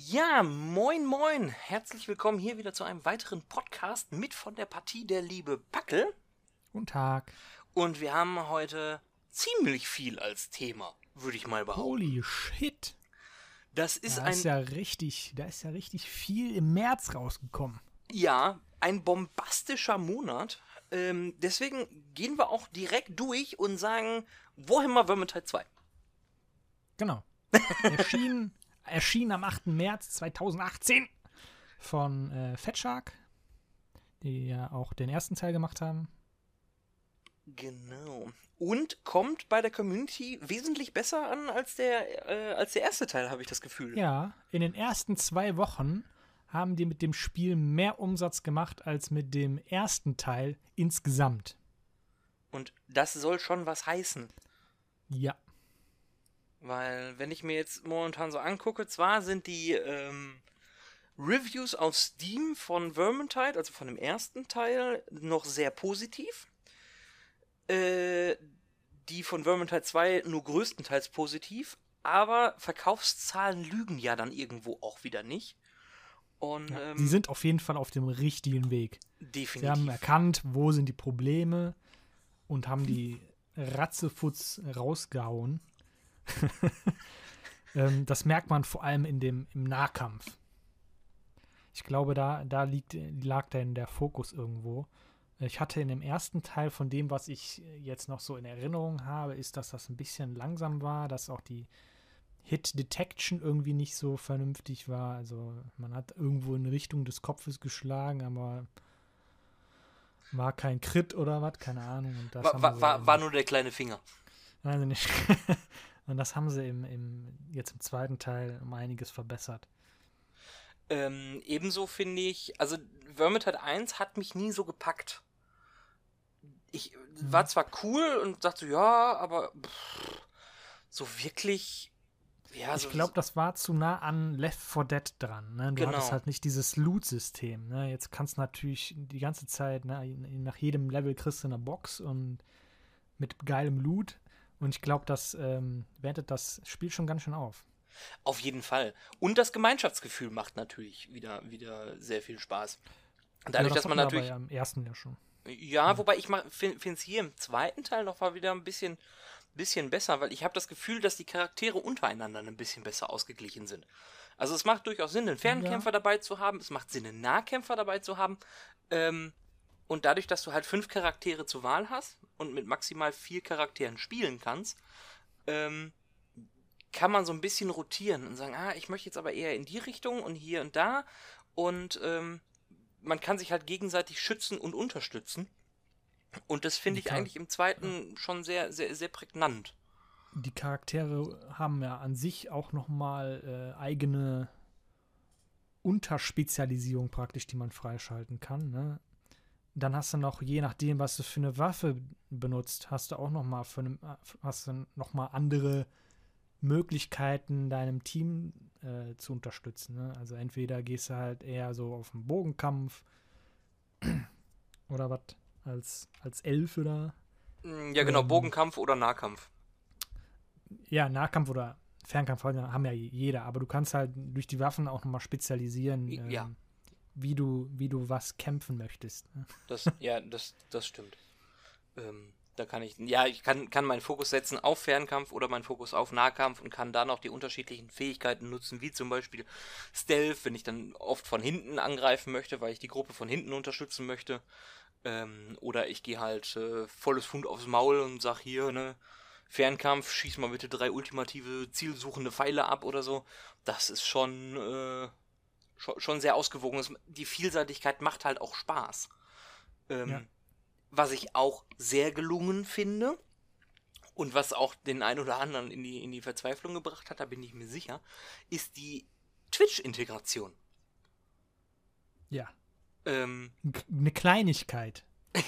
Ja, moin moin. Herzlich willkommen hier wieder zu einem weiteren Podcast mit von der Partie der liebe Packel. Guten Tag. Und wir haben heute ziemlich viel als Thema, würde ich mal behaupten. Holy shit. Das ist Da ein ist ja richtig, da ist ja richtig viel im März rausgekommen. ja, ein bombastischer Monat. Ähm, deswegen gehen wir auch direkt durch und sagen Warhammer Vermintide 2. Genau. erschien, erschien am 8. März 2018 von äh, Fatshark, die ja auch den ersten Teil gemacht haben. Genau. Und kommt bei der Community wesentlich besser an als der, äh, als der erste Teil, habe ich das Gefühl. Ja, in den ersten zwei Wochen haben die mit dem Spiel mehr Umsatz gemacht als mit dem ersten Teil insgesamt. Und das soll schon was heißen. Ja. Weil, wenn ich mir jetzt momentan so angucke, zwar sind die ähm, Reviews auf Steam von Vermintide, also von dem ersten Teil, noch sehr positiv. Äh, die von Vermintide 2 nur größtenteils positiv, aber Verkaufszahlen lügen ja dann irgendwo auch wieder nicht. Und ja. ähm, Sie sind auf jeden Fall auf dem richtigen Weg. definitiv. Sie haben erkannt, wo sind die Probleme und haben die Ratzefutz rausgehauen. ähm, das merkt man vor allem in dem, im Nahkampf. Ich glaube, da, da liegt, lag dann der Fokus irgendwo. Ich hatte in dem ersten Teil von dem, was ich jetzt noch so in Erinnerung habe, ist, dass das ein bisschen langsam war, dass auch die Hit Detection irgendwie nicht so vernünftig war. Also man hat irgendwo in Richtung des Kopfes geschlagen, aber war kein Crit oder was, keine Ahnung. War, war, war, war nur der kleine Finger. Ich nicht. Und das haben sie im, im, jetzt im zweiten Teil um einiges verbessert. Ähm, ebenso finde ich, also Vermintide 1 hat mich nie so gepackt. Ich Mhm. war zwar cool und dachte, ja, aber pff, so wirklich, ja, so, ich glaube, das war zu nah an Left 4 Dead dran. Ne? Du Genau. hattest halt nicht dieses Loot-System. Ne? Jetzt kannst du natürlich die ganze Zeit, ne, nach jedem Level kriegst du eine Box und mit geilem Loot. Und ich glaube, das ähm, wertet das Spiel schon ganz schön auf. auf jeden Fall. Und das Gemeinschaftsgefühl macht natürlich wieder, wieder sehr viel Spaß. Dadurch, ja, dass man natürlich, ja im ersten ja schon. ja, wobei ich finde es hier im zweiten Teil noch mal wieder ein bisschen, bisschen besser, weil ich habe das Gefühl, dass die Charaktere untereinander ein bisschen besser ausgeglichen sind. Also es macht durchaus Sinn, einen Fernkämpfer dabei zu haben, es macht Sinn, einen Nahkämpfer dabei zu haben. Ähm, und dadurch, dass du halt fünf Charaktere zur Wahl hast und mit maximal vier Charakteren spielen kannst, ähm, kann man so ein bisschen rotieren und sagen, ah, ich möchte jetzt aber eher in die Richtung und hier und da. Und ähm, man kann sich halt gegenseitig schützen und unterstützen. Und das finde ich eigentlich im zweiten schon sehr, sehr, sehr prägnant. die Charaktere haben ja an sich auch noch mal äh, eigene Unterspezialisierung praktisch, die man freischalten kann. Ne? Dann hast du noch, je nachdem, was du für eine Waffe benutzt, hast du auch noch mal, für eine, hast du noch mal andere Möglichkeiten, deinem Team äh, zu unterstützen. Ne? Also entweder gehst du halt eher so auf den Bogenkampf oder was als, als Elf oder Mm, Ja, genau, Ähm. Bogenkampf oder Nahkampf. Ja, Nahkampf oder Fernkampf haben ja jeder, aber du kannst halt durch die Waffen auch nochmal spezialisieren, ähm, Ja. Wie, du, wie du was kämpfen möchtest. ne? Das, ja, das, das stimmt. Ähm, da kann ich, ja, ich kann, kann meinen Fokus setzen auf Fernkampf oder meinen Fokus auf Nahkampf und kann da noch die unterschiedlichen Fähigkeiten nutzen, wie zum Beispiel Stealth, wenn ich dann oft von hinten angreifen möchte, weil ich die Gruppe von hinten unterstützen möchte. Ähm, oder ich gehe halt äh, volles Fund aufs Maul und sag hier, ne, Fernkampf, schieß mal bitte drei ultimative zielsuchende Pfeile ab oder so. Das ist schon, äh, schon, sehr ausgewogen. Das- Die Vielseitigkeit macht halt auch Spaß. Ähm, Ja. Was ich auch sehr gelungen finde und was auch den einen oder anderen in die, in die Verzweiflung gebracht hat, da bin ich mir sicher, ist die Twitch-Integration. Ja. Ähm, Eine Kleinigkeit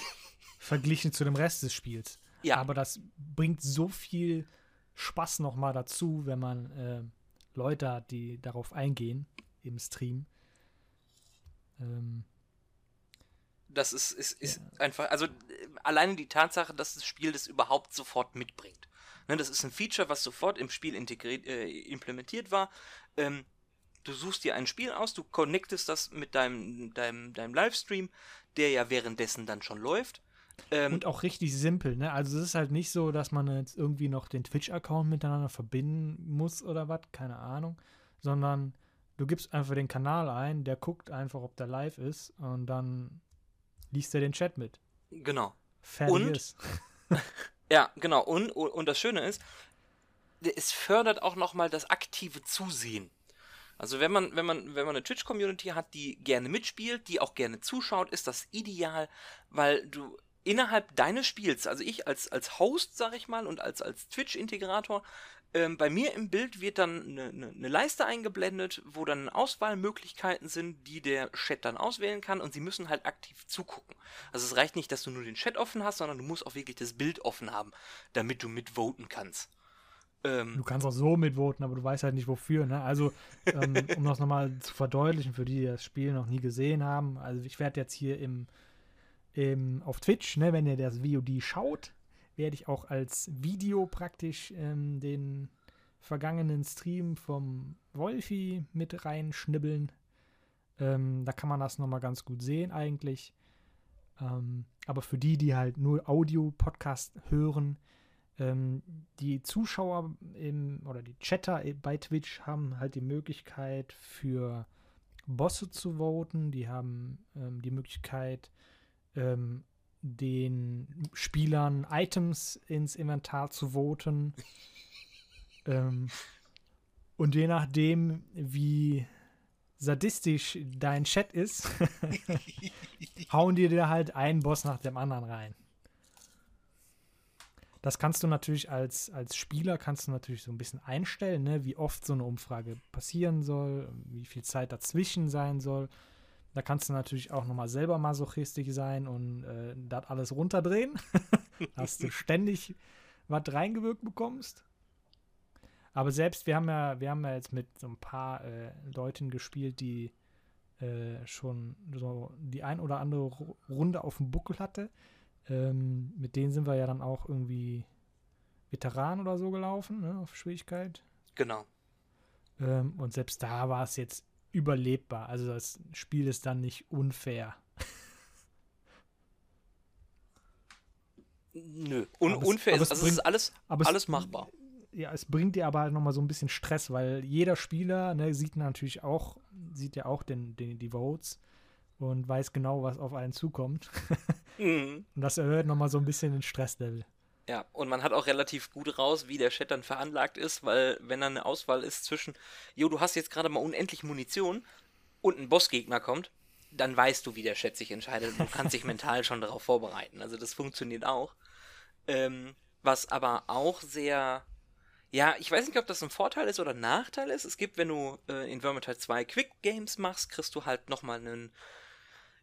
verglichen zu dem Rest des Spiels. ja, Aber das bringt so viel Spaß nochmal dazu, wenn man äh, Leute hat, die darauf eingehen im Stream. Ähm, das ist, ist, ist einfach, also äh, alleine die Tatsache, dass das Spiel das überhaupt sofort mitbringt. Ne, das ist ein Feature, was sofort im Spiel integriert, äh, implementiert war. Ähm, Du suchst dir ein Spiel aus, du connectest das mit deinem, deinem, deinem Livestream, der ja währenddessen dann schon läuft. Ähm, und auch richtig simpel, ne? Also es ist halt nicht so, dass man jetzt irgendwie noch den Twitch-Account miteinander verbinden muss oder was, keine Ahnung, sondern du gibst einfach den Kanal ein, der guckt einfach, ob der live ist und dann liest er den Chat mit. Genau. Fertig und, ist. ja, genau. Und, und das Schöne ist, es fördert auch nochmal das aktive Zusehen. Also wenn man, wenn man, wenn man eine Twitch-Community hat, die gerne mitspielt, die auch gerne zuschaut, ist das ideal, weil du innerhalb deines Spiels, also ich als, als Host, sag ich mal, und als, als Twitch-Integrator, ähm, bei mir im Bild wird dann eine, eine, eine, Leiste eingeblendet, wo dann Auswahlmöglichkeiten sind, die der Chat dann auswählen kann und sie müssen halt aktiv zugucken. Also es reicht nicht, dass du nur den Chat offen hast, sondern du musst auch wirklich das Bild offen haben, damit du mitvoten kannst. Ähm, du kannst auch so mitvoten, aber du weißt halt nicht wofür. Ne? Also, ähm, um das nochmal zu verdeutlichen, für die, die das Spiel noch nie gesehen haben, also ich werde jetzt hier im, im, auf Twitch, ne, wenn ihr das VOD schaut, werde ich auch als Video praktisch ähm, den vergangenen Stream vom Wolfi mit reinschnibbeln. Ähm, da kann man das nochmal ganz gut sehen eigentlich. Ähm, aber für die, die halt nur Audio-Podcast hören, ähm, die Zuschauer im, oder die Chatter bei Twitch haben halt die Möglichkeit für Bosse zu voten. Die haben ähm, die Möglichkeit, ähm, den Spielern Items ins Inventar zu voten. ähm, und je nachdem, wie sadistisch dein Chat ist, hauen dir halt einen Boss nach dem anderen rein. Das kannst du natürlich als, als Spieler kannst du natürlich so ein bisschen einstellen, ne, wie oft so eine Umfrage passieren soll, wie viel Zeit dazwischen sein soll. Da kannst du natürlich auch nochmal selber masochistisch sein und äh, das alles runterdrehen, dass du ständig was reingewirkt bekommst. Aber selbst, wir haben ja, wir haben ja jetzt mit so ein paar äh, Leuten gespielt, die äh, schon so die ein oder andere Runde auf dem Buckel hatte. Ähm, mit denen sind wir ja dann auch irgendwie Veteran oder so gelaufen, ne, auf Schwierigkeit. Genau. Ähm, und selbst da war es jetzt überlebbar. Also das Spiel ist dann nicht unfair. Nö, Un es, unfair ist, also bringt, es ist alles, alles machbar. Ja, es bringt dir aber halt nochmal so ein bisschen Stress, weil jeder Spieler ne, sieht natürlich auch, sieht ja auch den, den, die Votes und weiß genau, was auf einen zukommt. mhm. Und das erhöht nochmal so ein bisschen den Stresslevel. Ja, und man hat auch relativ gut raus, wie der Chat dann veranlagt ist, weil wenn dann eine Auswahl ist zwischen, jo, du hast jetzt gerade mal unendlich Munition und ein Bossgegner kommt, dann weißt du, wie der Chat sich entscheidet. Du kannst dich mental schon darauf vorbereiten. Also das funktioniert auch. Ähm, was aber auch sehr, ja, ich weiß nicht, ob das ein Vorteil ist oder ein Nachteil ist. Es gibt, wenn du äh, in Vermintide 2 Quick Games machst, kriegst du halt nochmal einen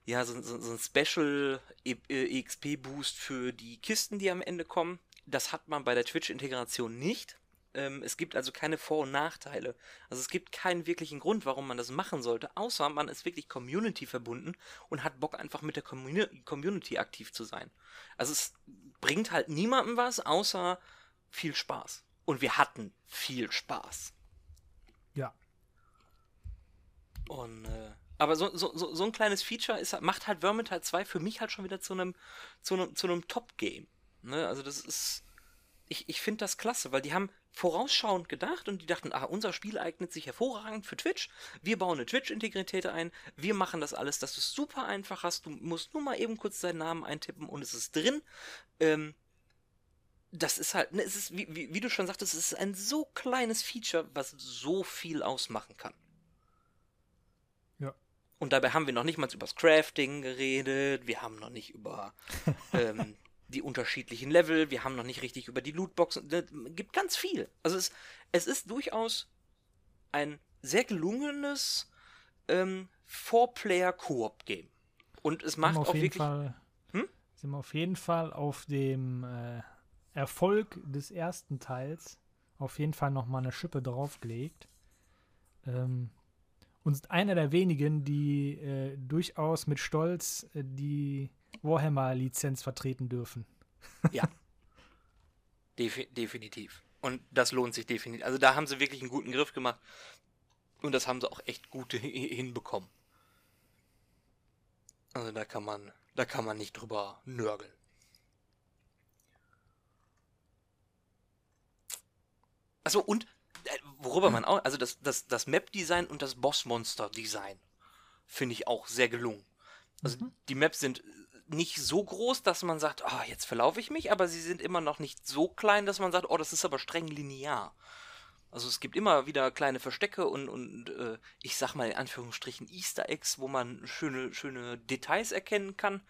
ja, so, so, so ein Special EXP-Boost für die Kisten, die am Ende kommen. Das hat man bei der Twitch-Integration nicht. Ähm, es gibt also keine Vor- und Nachteile. Also es gibt keinen wirklichen Grund, warum man das machen sollte, außer man ist wirklich Community verbunden und hat Bock einfach mit der Community aktiv zu sein. Also es bringt halt niemandem was, außer viel Spaß. Und wir hatten viel Spaß. Ja. Und äh, aber so, so, so, so ein kleines Feature ist, macht halt Vermintide 2 für mich halt schon wieder zu einem, zu zu Top-Game. Ne? Also das ist, ich, ich finde das klasse, weil die haben vorausschauend gedacht und die dachten, ah, unser Spiel eignet sich hervorragend für Twitch. Wir bauen eine Twitch-Integrität ein. Wir machen das alles, dass du es super einfach hast. Du musst nur mal eben kurz deinen Namen eintippen und es ist drin. Ähm, das ist halt, ne, es ist, wie, wie, wie du schon sagtest, es ist ein so kleines Feature, was so viel ausmachen kann. Und dabei haben wir noch nicht mal über das Crafting geredet, wir haben noch nicht über ähm, die unterschiedlichen Level, wir haben noch nicht richtig über die Lootboxen. Es gibt ganz viel. Also es, es ist durchaus ein sehr gelungenes ähm, Four-Player-Koop-Game. Und es macht auch wirklich. Fall, hm? Sind wir auf jeden Fall auf dem äh, Erfolg des ersten Teils auf jeden Fall nochmal eine Schippe draufgelegt. Ähm, und einer der wenigen, die äh, durchaus mit Stolz äh, die Warhammer-Lizenz vertreten dürfen. ja. Defi definitiv. Und das lohnt sich definitiv. Also da haben sie wirklich einen guten Griff gemacht. Und das haben sie auch echt gut hinbekommen. Also da kann man, da kann man nicht drüber nörgeln. Also und worüber man auch, also das, das, das Map-Design und das Boss-Monster-Design finde ich auch sehr gelungen. Also mhm. die Maps sind nicht so groß, dass man sagt, oh, jetzt verlaufe ich mich, aber sie sind immer noch nicht so klein, dass man sagt, oh, das ist aber streng linear. Also es gibt immer wieder kleine Verstecke und, und äh, ich sag mal in Anführungsstrichen Easter Eggs, wo man schöne, schöne Details erkennen kann.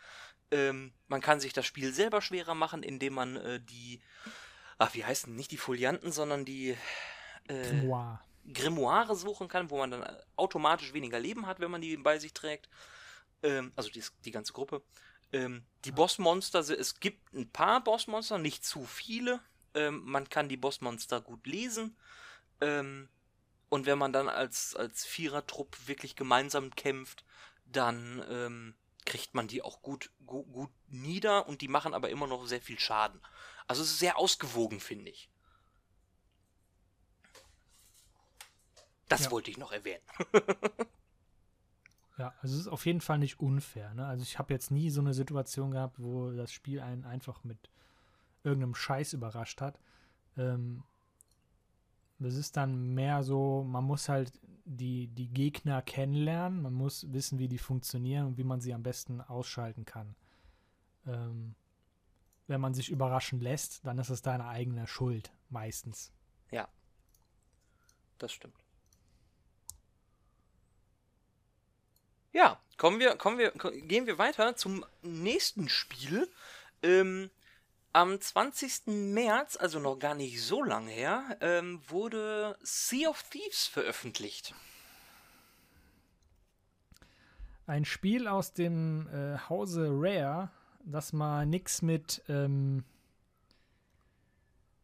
Ähm, man kann sich das Spiel selber schwerer machen, indem man äh, die, ach, wie heißen nicht die Folianten, sondern die äh, Grimoire. Grimoire suchen kann, wo man dann automatisch weniger Leben hat, wenn man die bei sich trägt. Ähm, also die, die ganze Gruppe. Ähm, die Bossmonster, es gibt ein paar Bossmonster, nicht zu viele. Ähm, man kann die Bossmonster gut lesen. Ähm, und wenn man dann als, als Vierertrupp wirklich gemeinsam kämpft, dann ähm, kriegt man die auch gut, gut, gut nieder und die machen aber immer noch sehr viel Schaden. Also es ist sehr ausgewogen, finde ich. Das ja. wollte ich noch erwähnen. ja, also es ist auf jeden Fall nicht unfair. Ne? Also ich habe jetzt nie so eine Situation gehabt, wo das Spiel einen einfach mit irgendeinem Scheiß überrascht hat. Ähm, das ist dann mehr so, man muss halt die, die Gegner kennenlernen, man muss wissen, wie die funktionieren und wie man sie am besten ausschalten kann. Ähm, wenn man sich überraschen lässt, dann ist es deine eigene Schuld, meistens. Ja. Das stimmt. Ja, kommen wir, kommen wir, gehen wir weiter zum nächsten Spiel. Ähm, am 20. März, also noch gar nicht so lange her, ähm, wurde Sea of Thieves veröffentlicht. Ein Spiel aus dem äh, Hause Rare, das mal nichts mit ähm,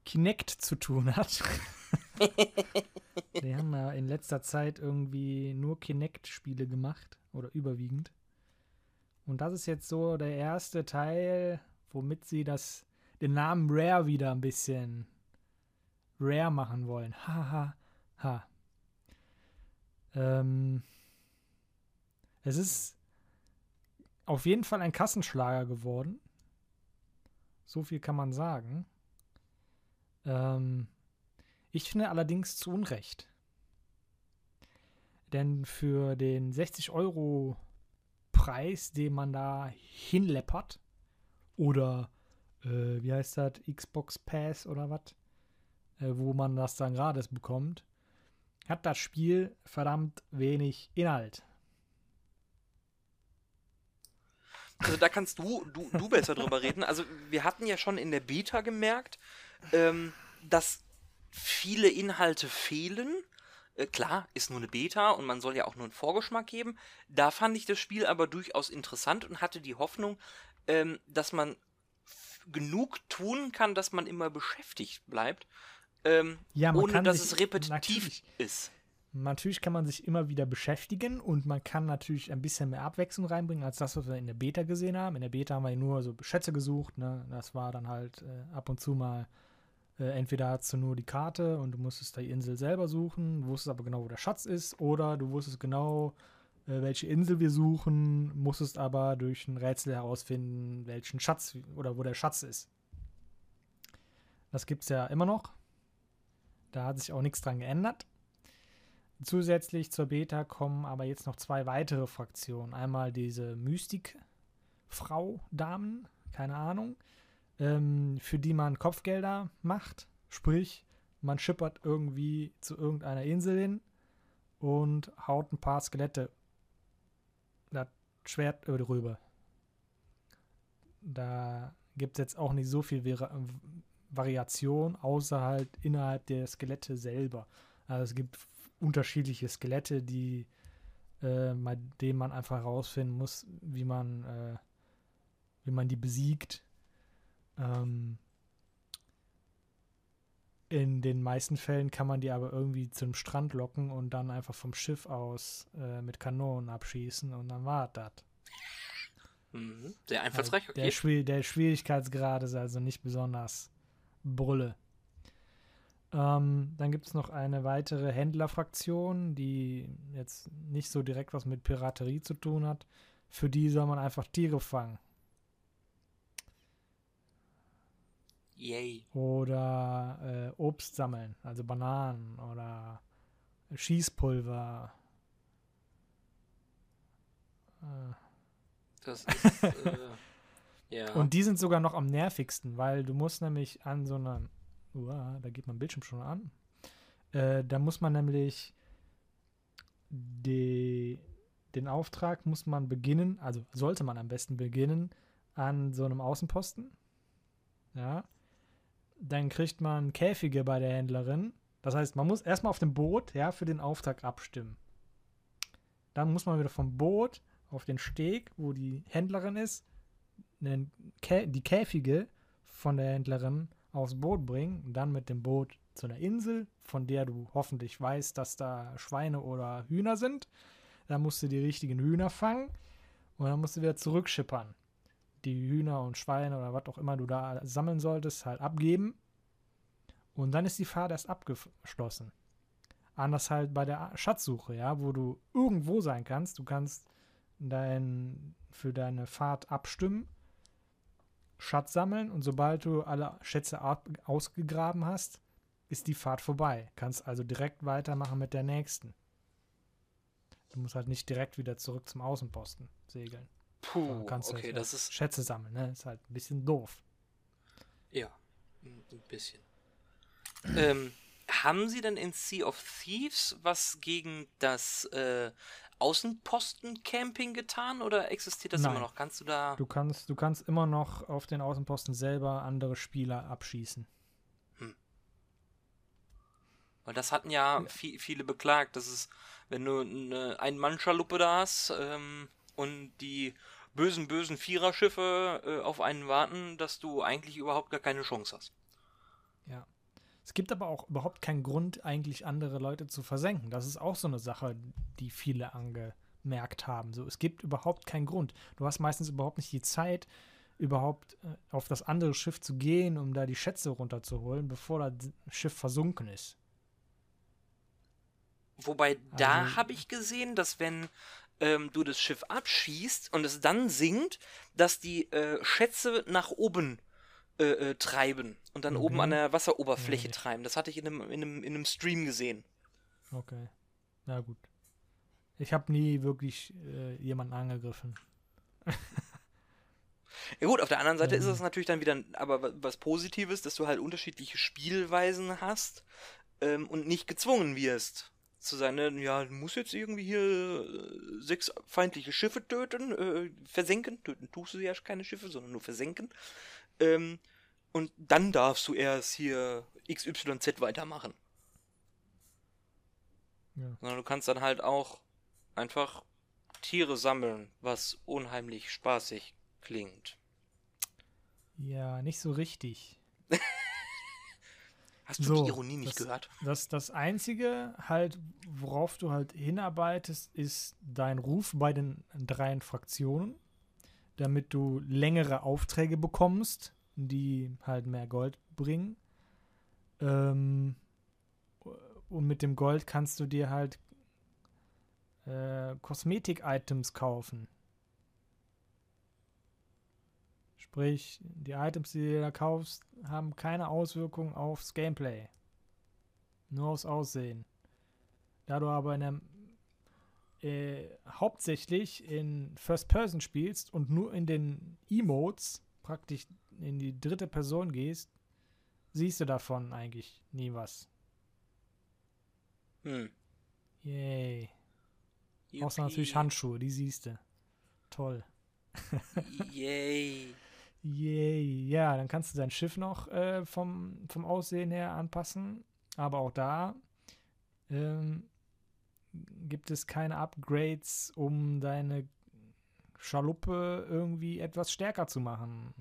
Kinect zu tun hat. Die haben ja in letzter Zeit irgendwie nur Kinect-Spiele gemacht oder überwiegend. Und das ist jetzt so der erste Teil, womit sie das den Namen Rare wieder ein bisschen Rare machen wollen. Ha, ha, ha. Ähm, es ist auf jeden Fall ein Kassenschlager geworden. So viel kann man sagen. Ähm, ich finde allerdings zu Unrecht. Denn für den 60 Euro Preis, den man da hinleppert, oder äh, wie heißt das, Xbox Pass oder was, äh, wo man das dann gratis bekommt, hat das Spiel verdammt wenig Inhalt. Also da kannst du, du, du besser drüber reden. Also wir hatten ja schon in der Beta gemerkt, ähm, dass viele Inhalte fehlen. Äh, klar, ist nur eine Beta und man soll ja auch nur einen Vorgeschmack geben. Da fand ich das Spiel aber durchaus interessant und hatte die Hoffnung, ähm, dass man genug tun kann, dass man immer beschäftigt bleibt, ähm, ja, ohne dass es repetitiv ist. Natürlich kann man sich immer wieder beschäftigen und man kann natürlich ein bisschen mehr Abwechslung reinbringen als das, was wir in der Beta gesehen haben. In der Beta haben wir nur so Schätze gesucht. Ne? Das war dann halt äh, ab und zu mal, äh, entweder hast du nur die Karte und du musstest die Insel selber suchen, wusstest aber genau, wo der Schatz ist, oder du wusstest genau, äh, welche Insel wir suchen, musstest aber durch ein Rätsel herausfinden, welchen Schatz oder wo der Schatz ist. Das gibt es ja immer noch. Da hat sich auch nichts dran geändert. Zusätzlich zur Beta kommen aber jetzt noch zwei weitere Fraktionen. Einmal diese Mystik-Frau-Damen, keine Ahnung, ähm, für die man Kopfgelder macht. Sprich, man schippert irgendwie zu irgendeiner Insel hin und haut ein paar Skelette das Schwert über die Rübe. Da gibt es jetzt auch nicht so viel Vari Variation, außer halt innerhalb der Skelette selber. Also es gibt unterschiedliche Skelette, die äh, bei denen man einfach herausfinden muss, wie man, äh, wie man die besiegt. Ähm, in den meisten Fällen kann man die aber irgendwie zum Strand locken und dann einfach vom Schiff aus äh, mit Kanonen abschießen und dann war das. Mhm. Sehr einfallsreich, okay. Der, Schwier der, Schwierigkeitsgrad ist also nicht besonders Brülle. Ähm, dann gibt es noch eine weitere Händlerfraktion, die jetzt nicht so direkt was mit Piraterie zu tun hat. Für die soll man einfach Tiere fangen. Yay. Oder äh, Obst sammeln, also Bananen oder Schießpulver. Äh. Das ist. äh, ja. Und die sind sogar noch am nervigsten, weil du musst nämlich an so einer. Uah, da geht mein Bildschirm schon an. Äh, da muss man nämlich die, den Auftrag muss man beginnen, also sollte man am besten beginnen, an so einem Außenposten. Ja. Dann kriegt man Käfige bei der Händlerin. Das heißt, man muss erstmal auf dem Boot, ja, für den Auftrag abstimmen. Dann muss man wieder vom Boot auf den Steg, wo die Händlerin ist, die Käfige von der Händlerin aufs Boot bringen und dann mit dem Boot zu einer Insel, von der du hoffentlich weißt, dass da Schweine oder Hühner sind. Da musst du die richtigen Hühner fangen und dann musst du wieder zurückschippern. Die Hühner und Schweine oder was auch immer du da sammeln solltest, halt abgeben. Und dann ist die Fahrt erst abgeschlossen. Anders halt bei der Schatzsuche, ja, wo du irgendwo sein kannst. Du kannst dein, für deine Fahrt abstimmen, Schatz sammeln und sobald du alle Schätze ausgegraben hast, ist die Fahrt vorbei. Kannst also direkt weitermachen mit der nächsten. Du musst halt nicht direkt wieder zurück zum Außenposten segeln. Puh, kannst okay, halt, das ist Schätze sammeln, ne? Ist halt ein bisschen doof. Ja, ein bisschen. ähm, haben Sie denn in Sea of Thieves was gegen das äh, Außenposten-Camping getan oder existiert das Nein. immer noch? Kannst du da. Du kannst, du kannst immer noch auf den Außenposten selber andere Spieler abschießen. Hm. Weil das hatten ja, ja. Viel, viele beklagt, dass es, wenn du eine Ein-Mann-Schaluppe da hast ähm, und die bösen, bösen Viererschiffe äh, auf einen warten, dass du eigentlich überhaupt gar keine Chance hast. Ja. Es gibt aber auch überhaupt keinen Grund, eigentlich andere Leute zu versenken. Das ist auch so eine Sache, die viele angemerkt haben. So, es gibt überhaupt keinen Grund. Du hast meistens überhaupt nicht die Zeit, überhaupt äh, auf das andere Schiff zu gehen, um da die Schätze runterzuholen, bevor das Schiff versunken ist. Wobei, da also, habe ich gesehen, dass wenn ähm, du das Schiff abschießt und es dann sinkt, dass die äh, Schätze nach oben äh, äh, treiben und dann mhm. oben an der Wasseroberfläche ja, treiben. Das hatte ich in einem, in, einem, in einem Stream gesehen. Okay. Na gut. Ich habe nie wirklich äh, jemanden angegriffen. ja gut, auf der anderen Seite ähm. ist es natürlich dann wieder aber was Positives, dass du halt unterschiedliche Spielweisen hast ähm, und nicht gezwungen wirst zu sein, ne? ja, du musst jetzt irgendwie hier äh, sechs feindliche Schiffe töten, äh, versenken. Töten tust du ja keine Schiffe, sondern nur versenken. Ähm, und dann darfst du erst hier XYZ weitermachen. Ja. Sondern du kannst dann halt auch einfach Tiere sammeln, was unheimlich spaßig klingt. Ja, nicht so richtig. Hast du so, die Ironie nicht das, gehört? Das, das Einzige halt, worauf du halt hinarbeitest, ist dein Ruf bei den dreien Fraktionen, damit du längere Aufträge bekommst, die halt mehr Gold bringen. Ähm, und mit dem Gold kannst du dir halt äh, Kosmetik-Items kaufen. Sprich, die Items, die du da kaufst, haben keine Auswirkung aufs Gameplay. Nur aufs Aussehen. Da du aber in einem, äh, hauptsächlich in First Person spielst und nur in den Emotes praktisch in die dritte Person gehst, siehst du davon eigentlich nie was. Hm. Yay. Außer natürlich Handschuhe, die siehst du. Toll. Yay. Ja, dann kannst du dein Schiff noch äh, vom, vom Aussehen her anpassen. Aber auch da ähm, gibt es keine Upgrades, um deine Schaluppe irgendwie etwas stärker zu machen.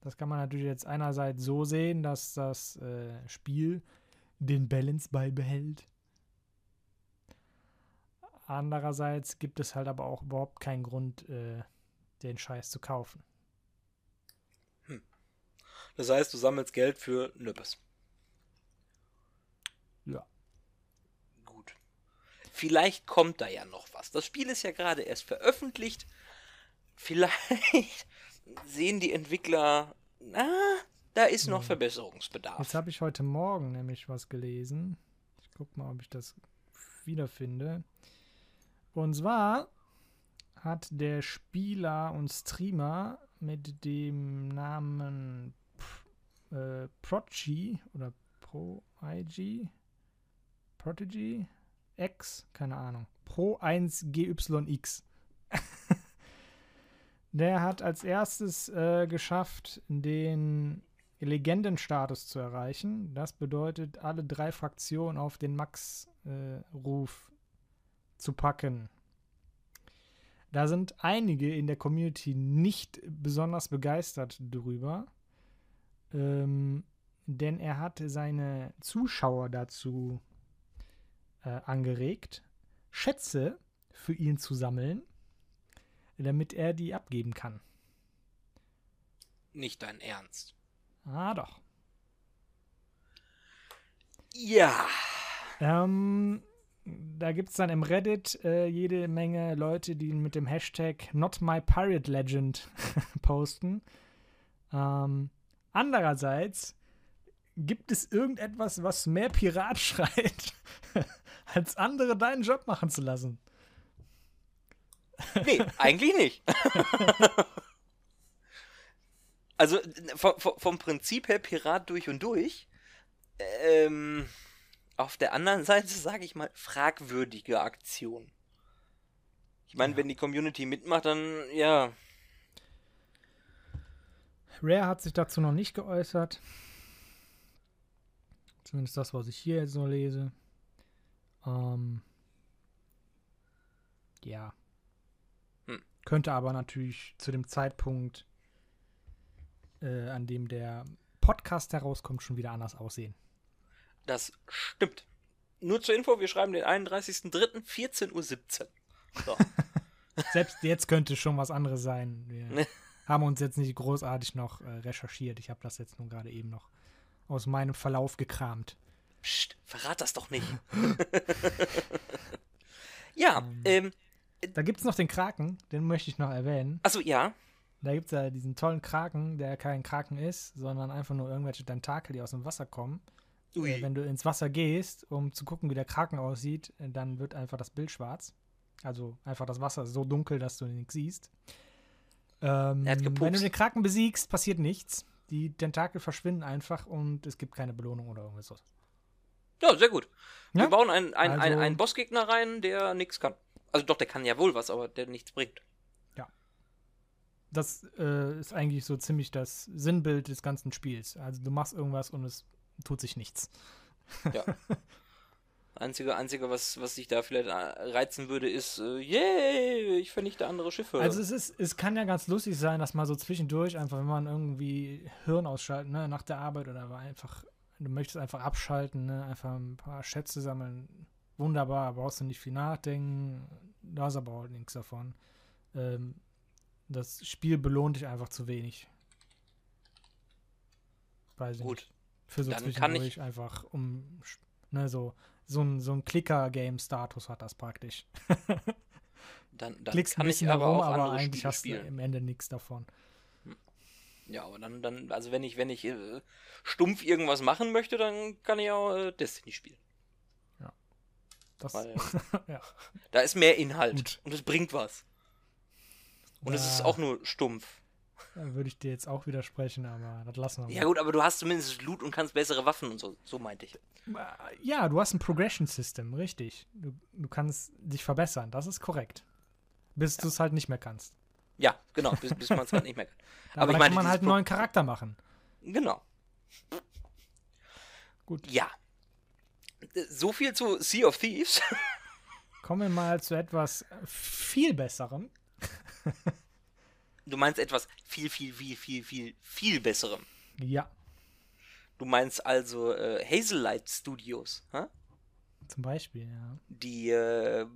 Das kann man natürlich jetzt einerseits so sehen, dass das äh, Spiel den Balance beibehält. Andererseits gibt es halt aber auch überhaupt keinen Grund, äh, den Scheiß zu kaufen. Hm. Das heißt, du sammelst Geld für Nöppes. Ja. Gut. Vielleicht kommt da ja noch was. Das Spiel ist ja gerade erst veröffentlicht. Vielleicht sehen die Entwickler, na, da ist noch Hm. Verbesserungsbedarf. Jetzt habe ich heute Morgen nämlich was gelesen. Ich guck mal, ob ich das wiederfinde. Und zwar hat der Spieler und Streamer mit dem Namen äh, Prodigy oder Pro IG Prodigy X, keine Ahnung. Pro 1GYX. der hat als erstes äh, geschafft, den Legendenstatus zu erreichen. Das bedeutet, alle drei Fraktionen auf den Max-Ruf zu packen. Da sind einige in der Community nicht besonders begeistert drüber, ähm, denn er hat seine Zuschauer dazu äh, angeregt, Schätze für ihn zu sammeln, damit er die abgeben kann. Nicht dein Ernst. Ah, doch. Ja. Ähm, da gibt es dann im Reddit äh, jede Menge Leute, die mit dem Hashtag NotMyPirateLegend posten. Ähm, andererseits gibt es irgendetwas, was mehr Pirat schreit, als andere deinen Job machen zu lassen. Nee, eigentlich nicht. also vom, vom- vom Prinzip her Pirat durch und durch. Ähm, auf der anderen Seite sage ich mal fragwürdige Aktion. Ich meine, Ja. wenn die Community mitmacht, dann ja. Rare hat sich dazu noch nicht geäußert. Zumindest das, was ich hier jetzt so lese. Ähm, ja. Hm. Könnte aber natürlich zu dem Zeitpunkt, äh, an dem der Podcast herauskommt, schon wieder anders aussehen. Das stimmt. Nur zur Info, wir schreiben den 31.03. 14.17 Uhr. So. Selbst jetzt könnte schon was anderes sein. Wir Ne. haben uns jetzt nicht großartig noch äh, recherchiert. Ich habe das jetzt nun gerade eben noch aus meinem Verlauf gekramt. Psst, verrat das doch nicht. ja, ähm, Da gibt es noch den Kraken, den möchte ich noch erwähnen. also ja, Da gibt es ja diesen tollen Kraken, der kein Kraken ist, sondern einfach nur irgendwelche Tentakel, die aus dem Wasser kommen. Ui, Äh, wenn du ins Wasser gehst, um zu gucken, wie der Kraken aussieht, äh, dann wird einfach das Bild schwarz. Also einfach das Wasser so dunkel, dass du nichts siehst. Ähm, wenn du den Kraken besiegst, passiert nichts. Die Tentakel verschwinden einfach und es gibt keine Belohnung oder irgendwas. so. ja, sehr gut. Ja? Wir bauen einen, einen, einen, Also- einen Bossgegner rein, der nichts kann. Also doch, der kann ja wohl was, aber der nichts bringt. Das äh, ist eigentlich so ziemlich das Sinnbild des ganzen Spiels. Also du machst irgendwas und es tut sich nichts. Ja. Einzige, einzige was, was sich da vielleicht äh, reizen würde, ist, äh, yay, ich vernichte andere Schiffe. Also es ist, es kann ja ganz lustig sein, dass mal so zwischendurch einfach, wenn man irgendwie Hirn ausschalten, ne, nach der Arbeit oder einfach, du möchtest einfach abschalten, ne, einfach ein paar Schätze sammeln. Wunderbar, brauchst du nicht viel nachdenken, du hast aber auch nichts davon. Ähm, das Spiel belohnt dich einfach zu wenig. Weiß ich Gut. nicht. Für so Dann kann zwischendurch ich- einfach um, ne, so, so ein, so ein Clicker-Game-Status hat das praktisch. dann, dann Klickst ein kann ich bisschen aber herum, auch aber eigentlich Spiele hast spielen. du im Ende nichts davon. Ja, aber dann, dann, also wenn ich, wenn ich äh, stumpf irgendwas machen möchte, dann kann ich auch äh, Destiny spielen. Das, Weil ja. da ist mehr Inhalt Gut. und es bringt was. Und es ist auch nur stumpf. Würde ich dir jetzt auch widersprechen, aber das lassen wir Ja mal. gut, aber du hast zumindest Loot und kannst bessere Waffen und so. So meinte ich. Ja, du hast ein Progression System, richtig. Du, du kannst dich verbessern, das ist korrekt. Bis du es halt nicht mehr kannst. Ja, genau, bis, bis man es halt nicht mehr kann. Aber, Aber ich dann meine, kann man halt einen Pro- neuen Charakter machen. Genau. Gut. Ja. So viel zu Sea of Thieves. Kommen wir mal zu etwas viel Besserem. Du meinst etwas viel, viel, viel, viel, viel, viel besserem. Ja, Du meinst also äh, Hazelight Studios, hä? zum Beispiel, ja. die äh,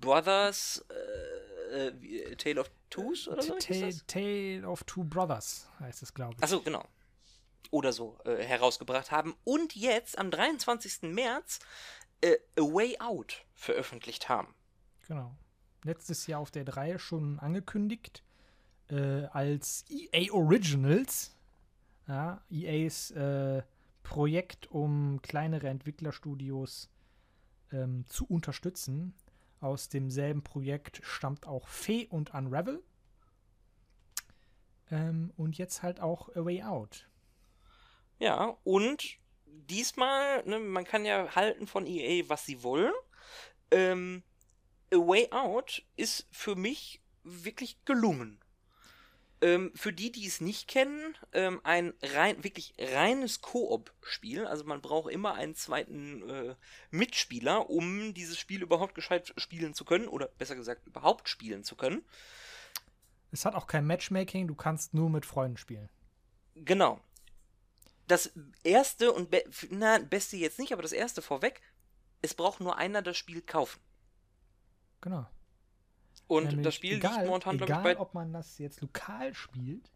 Brothers äh, äh, wie- Tale of Twos oder so? Tale? Tale of Two Brothers heißt es, glaube ich. Achso, genau. oder so äh, herausgebracht haben und jetzt am 23. März äh, A Way Out veröffentlicht haben. Genau. Letztes Jahr auf der 3 schon angekündigt äh, als EA Originals. Ja, EAs äh, Projekt, um kleinere Entwicklerstudios ähm, zu unterstützen. Aus demselben Projekt stammt auch Fee und Unravel. Ähm, und jetzt halt auch A Way Out. Ja, und diesmal, ne, man kann ja halten von EA, was sie wollen. Ähm, A Way Out ist für mich wirklich gelungen. Ähm, für die, die es nicht kennen, ähm, ein rein, wirklich reines Koop-Spiel. Also man braucht immer einen zweiten äh, Mitspieler, um dieses Spiel überhaupt gescheit spielen zu können. Oder besser gesagt, überhaupt spielen zu können. Es hat auch kein Matchmaking, du kannst nur mit Freunden spielen. Genau. Das erste und be na, beste jetzt nicht, aber das erste vorweg, es braucht nur einer das Spiel kaufen. Genau. Und Nämlich das Spiel egal, liegt momentan, glaube ich, egal bei. ob man das jetzt lokal spielt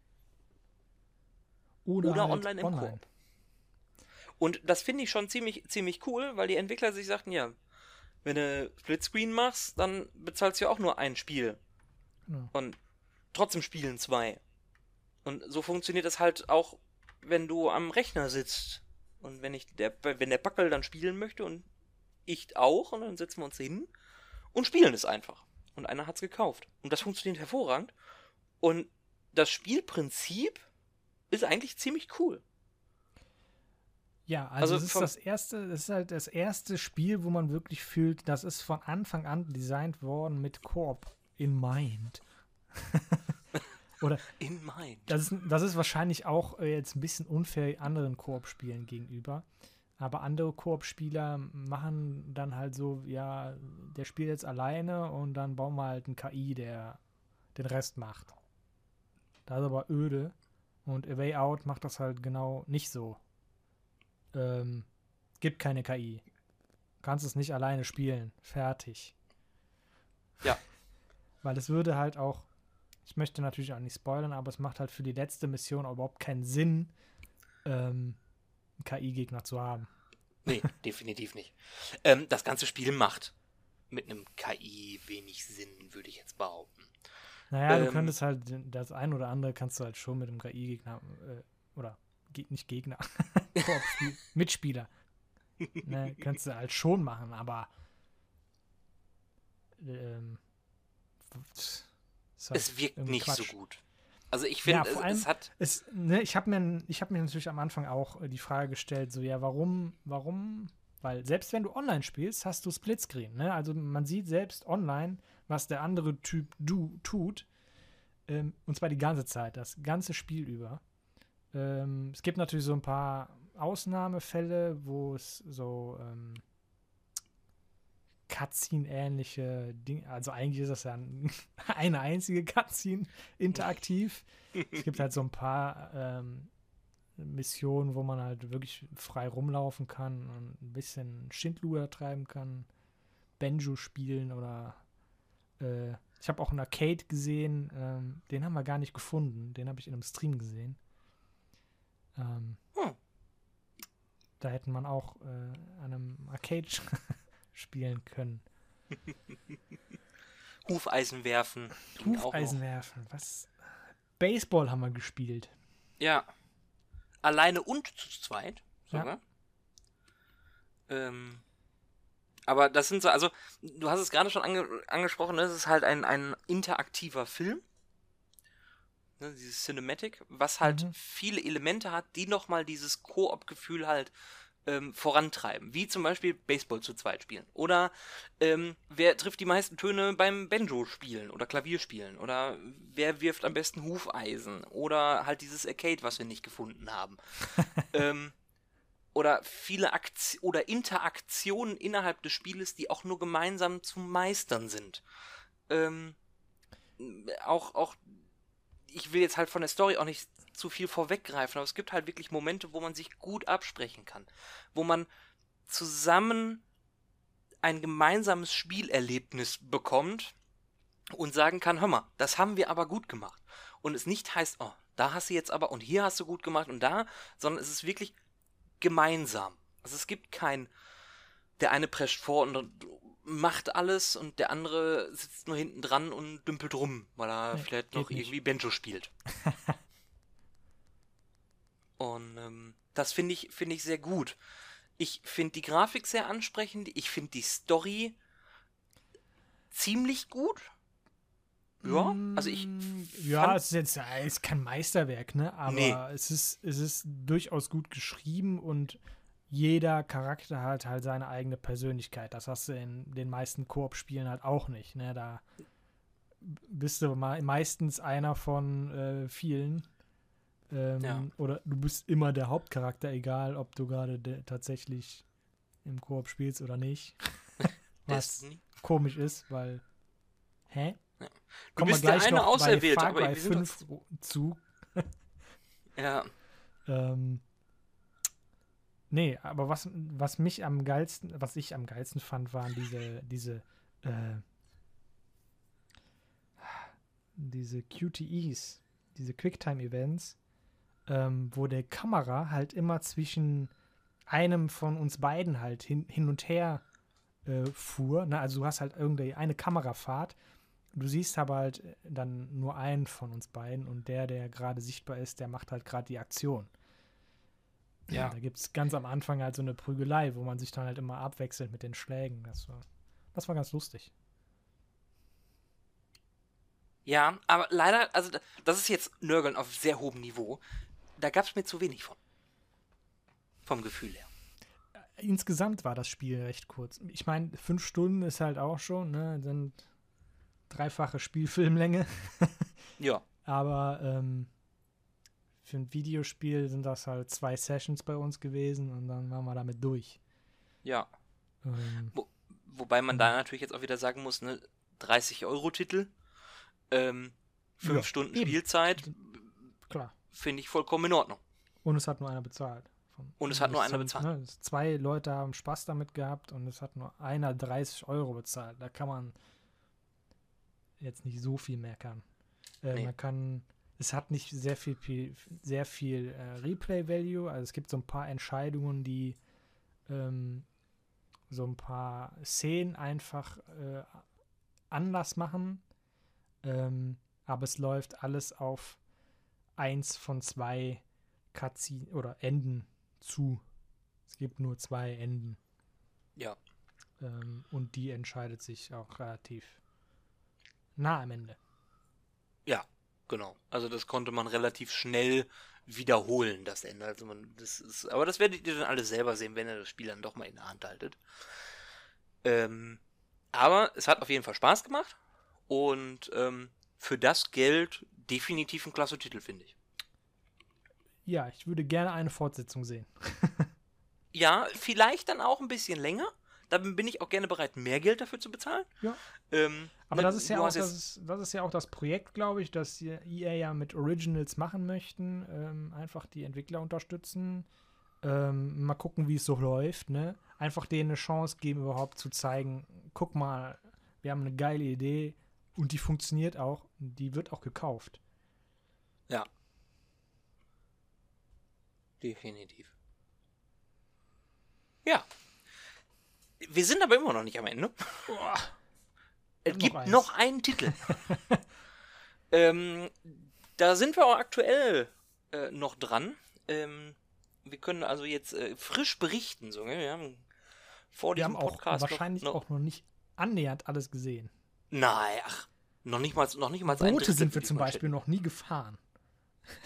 oder, Oder halt online im online. Koop. Und das finde ich schon ziemlich, ziemlich cool, weil die Entwickler sich sagten, ja, wenn du Splitscreen machst, dann bezahlst du ja auch nur ein Spiel. Genau. Und trotzdem spielen zwei. Und so funktioniert das halt auch, wenn du am Rechner sitzt. Und wenn ich der, wenn der Backel dann spielen möchte und ich auch, und dann setzen wir uns hin und spielen es einfach. Und einer hat's gekauft. Und das funktioniert hervorragend. Und das Spielprinzip ist eigentlich ziemlich cool. Ja, also, Also es ist das erste, es ist halt das erste Spiel, wo man wirklich fühlt, das ist von Anfang an designt worden mit Koop in mind. Oder In mind. das ist, das ist wahrscheinlich auch äh, jetzt ein bisschen unfair anderen Koop-Spielen gegenüber. Aber andere Koop-Spieler machen dann halt so, ja, der spielt jetzt alleine und dann bauen wir halt einen KI, der den Rest macht. Das ist aber öde. Und A Way Out macht das halt genau nicht so. Ähm, gibt keine KI. Kannst es nicht alleine spielen. Fertig. Ja. Weil es würde halt auch, ich möchte natürlich auch nicht spoilern, aber es macht halt für die letzte Mission überhaupt keinen Sinn, ähm, KI-Gegner zu haben. Nee, definitiv nicht. Ähm, das ganze Spiel macht mit einem KI wenig Sinn, würde ich jetzt behaupten. Naja, du Ähm. könntest halt das ein oder andere kannst du halt schon mit einem KI-Gegner äh, oder nicht Gegner, Mitspieler. ne, kannst du halt schon machen, aber ähm, halt Es wirkt nicht so Quatsch. gut. Also ich Ja, finde, vor es, es hat. Es, ne, ich habe mir, ich hab mir natürlich am Anfang auch äh, die Frage gestellt, so ja, warum, warum? Weil selbst wenn du online spielst, hast du Splitscreen. Ne? Also man sieht selbst online, was der andere Typ du tut. Ähm, und zwar die ganze Zeit, das ganze Spiel über. Ähm, es gibt natürlich so ein paar Ausnahmefälle, wo es so ähm, Cutscene-ähnliche Dinge, also eigentlich ist das ja ein, eine einzige Cutscene interaktiv. Es gibt halt so ein paar ähm, Missionen, wo man halt wirklich frei rumlaufen kann und ein bisschen Schindluder treiben kann, Banjo spielen oder äh, ich habe auch einen Arcade gesehen, ähm, den haben wir gar nicht gefunden, den habe ich in einem Stream gesehen. Ähm, Hm. Da hätten man auch äh, an einem Arcade spielen können. Hufeisen werfen. Hufeisen werfen, was? Baseball haben wir gespielt. Ja. Alleine und zu zweit Ja. sogar. Ähm, aber das sind so, also, du hast es gerade schon ange angesprochen, ne, es ist halt ein, ein interaktiver Film. Ne, dieses Cinematic, was halt Mhm. viele Elemente hat, die nochmal dieses Koop-Gefühl halt ähm, vorantreiben. Wie zum Beispiel Baseball zu zweit spielen. Oder ähm, wer trifft die meisten Töne beim Banjo spielen oder Klavier spielen. Oder wer wirft am besten Hufeisen. Oder halt dieses Arcade, was wir nicht gefunden haben. ähm, oder viele Aktion oder Interaktionen innerhalb des Spieles, die auch nur gemeinsam zu meistern sind. Ähm, auch, auch, ich will jetzt halt von der Story auch nicht zu viel vorweggreifen, aber es gibt halt wirklich Momente, wo man sich gut absprechen kann. Wo man zusammen ein gemeinsames Spielerlebnis bekommt und sagen kann, hör mal, das haben wir aber gut gemacht. Und es nicht heißt, oh, da hast du jetzt aber, und hier hast du gut gemacht und da, sondern es ist wirklich gemeinsam. Also es gibt kein, der eine prescht vor und macht alles und der andere sitzt nur hinten dran und dümpelt rum, weil er nee, vielleicht noch nicht. irgendwie Benjo spielt. und ähm, das finde ich, finde ich sehr gut. Ich finde die Grafik sehr ansprechend. Ich finde die Story ziemlich gut. Ja, also ich. Mm, ja, es ist jetzt es ist kein Meisterwerk, ne? Aber nee. es, ist, es ist durchaus gut geschrieben und jeder Charakter hat halt seine eigene Persönlichkeit. Das hast du in den meisten Koop-Spielen halt auch nicht, ne? Da bist du meistens einer von äh, vielen. Ähm, ja. Oder du bist immer der Hauptcharakter, egal ob du gerade tatsächlich im Koop spielst oder nicht. Was komisch ist, weil. Hä? Ja. Du bist der eine Auserwählte, aber ich 5 zu. ja. Ähm, nee, aber was, was mich am geilsten, was ich am geilsten fand, waren diese, diese, äh, diese QTEs, diese Quicktime-Events, ähm, wo der Kamera halt immer zwischen einem von uns beiden halt hin, hin und her äh, fuhr. Ne? Also du hast halt irgendwie eine Kamerafahrt. Du siehst aber halt dann nur einen von uns beiden und der, der gerade sichtbar ist, der macht halt gerade die Aktion. Ja. Da gibt es ganz am Anfang halt so eine Prügelei, wo man sich dann halt immer abwechselt mit den Schlägen. Das war, das war ganz lustig. Ja, aber leider, also das ist jetzt Nörgeln auf sehr hohem Niveau da gab es mir zu wenig von. Vom Gefühl her. Insgesamt war das Spiel recht kurz. Ich meine, fünf Stunden ist halt auch schon, ne? Sind dreifache Spielfilmlänge. ja. Aber ähm, für ein Videospiel sind das halt zwei Sessions bei uns gewesen und dann waren wir damit durch. Ja. Ähm, Wo, wobei man da natürlich jetzt auch wieder sagen muss, ne, 30 Euro Titel, ähm, fünf ja, Stunden eben. Spielzeit. Klar finde ich vollkommen in Ordnung. Und es hat nur einer bezahlt. Und es hat nur einer bezahlt. Ne, zwei Leute haben Spaß damit gehabt und es hat nur einer 30 Euro bezahlt. Da kann man jetzt nicht so viel meckern. Äh, nee. Man kann, es hat nicht sehr viel, sehr viel äh, Replay-Value. Also es gibt so ein paar Entscheidungen, die ähm, so ein paar Szenen einfach äh, anders machen. Ähm, aber es läuft alles auf eins von zwei Cutscene oder Enden zu. Es gibt nur zwei Enden. Ja. Ähm, und die entscheidet sich auch relativ nah am Ende. Ja, genau. Also das konnte man relativ schnell wiederholen, das Ende. Also man, das ist, aber das werdet ihr dann alles selber sehen, wenn ihr das Spiel dann doch mal in der Hand haltet. Ähm, aber es hat auf jeden Fall Spaß gemacht und ähm, für das Geld definitiv ein klasse Titel, finde ich. Ja, ich würde gerne eine Fortsetzung sehen. ja, vielleicht dann auch ein bisschen länger. Da bin ich auch gerne bereit, mehr Geld dafür zu bezahlen. Ja. Ähm, Aber das ist ja, auch, das, ist, das ist ja auch das Projekt, glaube ich, dass EA ja mit Originals machen möchten. Ähm, einfach die Entwickler unterstützen. Ähm, mal gucken, wie es so läuft. Ne? Einfach denen eine Chance geben, überhaupt zu zeigen, guck mal, wir haben eine geile Idee und die funktioniert auch. Die wird auch gekauft. Ja. Definitiv. Ja. Wir sind aber immer noch nicht am Ende. Boah. Es gibt noch, noch einen Titel. ähm, da sind wir auch aktuell äh, noch dran. Ähm, wir können also jetzt äh, frisch berichten. So? Wir haben vor wir diesem haben Podcast auch wahrscheinlich noch, noch, auch noch nicht annähernd alles gesehen. Nein, ach, noch nicht mal, noch nicht mal Boote sind wir zum Beispiel noch nie gefahren.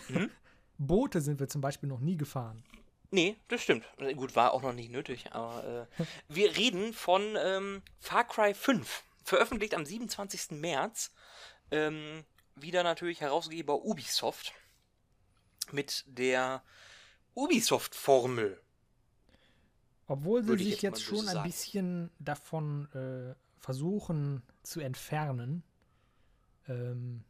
Hm? Boote sind wir zum Beispiel noch nie gefahren. Nee, das stimmt. Gut, war auch noch nicht nötig, aber äh, wir reden von ähm, Far Cry 5, veröffentlicht am 27. März. Ähm, wieder natürlich Herausgeber Ubisoft mit der Ubisoft-Formel. Obwohl sie sich jetzt, jetzt schon ein bisschen davon äh, versuchen zu entfernen, ähm,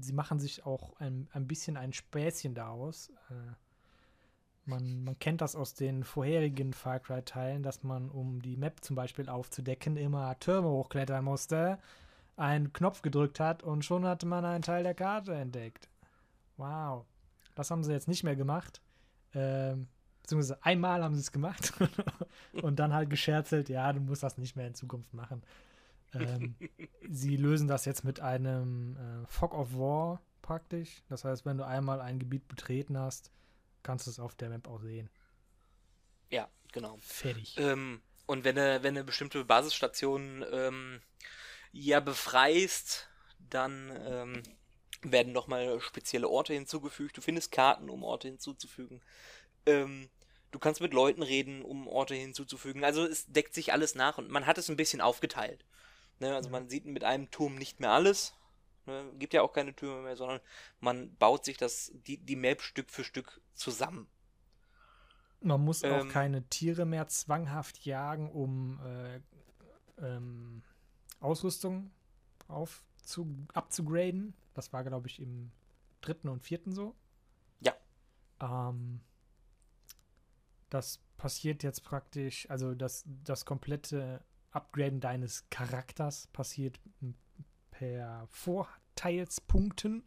sie machen sich auch ein, ein bisschen ein Späßchen daraus. Äh, man, man kennt das aus den vorherigen Far Cry-Teilen, dass man, um die Map zum Beispiel aufzudecken, immer Türme hochklettern musste. einen Knopf gedrückt hat und schon hatte man einen Teil der Karte entdeckt. Wow. Das haben sie jetzt nicht mehr gemacht. Ähm, beziehungsweise einmal haben sie es gemacht und dann halt gescherzelt, ja, du musst das nicht mehr in Zukunft machen. Ähm, sie lösen das jetzt mit einem äh, Fog of War praktisch. Das heißt, wenn du einmal ein Gebiet betreten hast, kannst du es auf der Map auch sehen. Ja, genau. Fertig. Ähm, und wenn du, wenn du bestimmte Basisstationen ähm, ja befreist, dann ähm, werden nochmal spezielle Orte hinzugefügt. Du findest Karten, um Orte hinzuzufügen. Ähm, du kannst mit Leuten reden, um Orte hinzuzufügen. Also es deckt sich alles nach und man hat es ein bisschen aufgeteilt. Ne? Also man sieht mit einem Turm nicht mehr alles. Ne? Gibt ja auch keine Türme mehr, sondern man baut sich das, die, die Map Stück für Stück zusammen. Man muss ähm, auch keine Tiere mehr zwanghaft jagen, um äh, ähm, Ausrüstung aufzu abzugraden. Das war, glaube ich, im dritten und vierten so. Ja. Ähm, das passiert jetzt praktisch, also das, das komplette Upgraden deines Charakters passiert per Vorteilspunkten,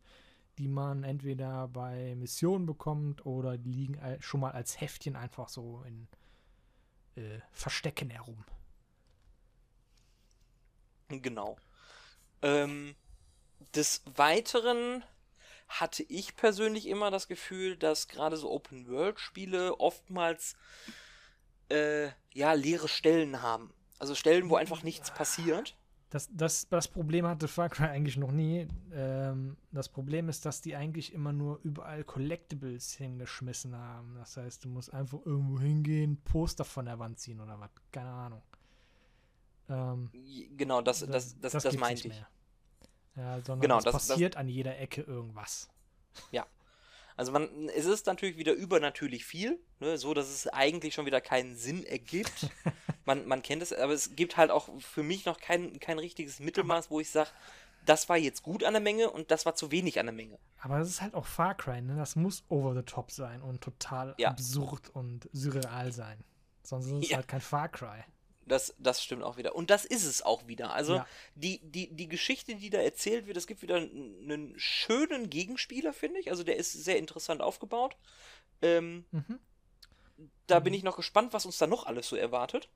die man entweder bei Missionen bekommt oder die liegen schon mal als Heftchen einfach so in äh, Verstecken herum. Genau. Ähm, des Weiteren hatte ich persönlich immer das Gefühl, dass gerade so Open-World-Spiele oftmals äh, ja leere Stellen haben. Also Stellen, wo einfach nichts passiert. Das, das, das Problem hatte Far Cry eigentlich noch nie. Ähm, das Problem ist, dass die eigentlich immer nur überall Collectibles hingeschmissen haben. Das heißt, du musst einfach irgendwo hingehen, Poster von der Wand ziehen oder was. Keine Ahnung. Ähm, genau, das, das, das, das, das, meinte ich. Mehr. Ja, sondern genau, es das, passiert das, an jeder Ecke irgendwas. Ja. Also man, es ist natürlich wieder übernatürlich viel, ne, so dass es eigentlich schon wieder keinen Sinn ergibt. man, man kennt es, aber es gibt halt auch für mich noch kein, kein richtiges Mittelmaß, wo ich sage, das war jetzt gut an der Menge und das war zu wenig an der Menge. Aber das ist halt auch Far Cry, ne? Das muss over the top sein und total ja. absurd und surreal sein. Sonst ist es ja. halt kein Far Cry. Das, das stimmt auch wieder. Und das ist es auch wieder. Also ja. die, die, die Geschichte, die da erzählt wird, es gibt wieder einen schönen Gegenspieler, finde ich. Also der ist sehr interessant aufgebaut. Ähm, mhm. Da mhm. bin ich noch gespannt, was uns da noch alles so erwartet,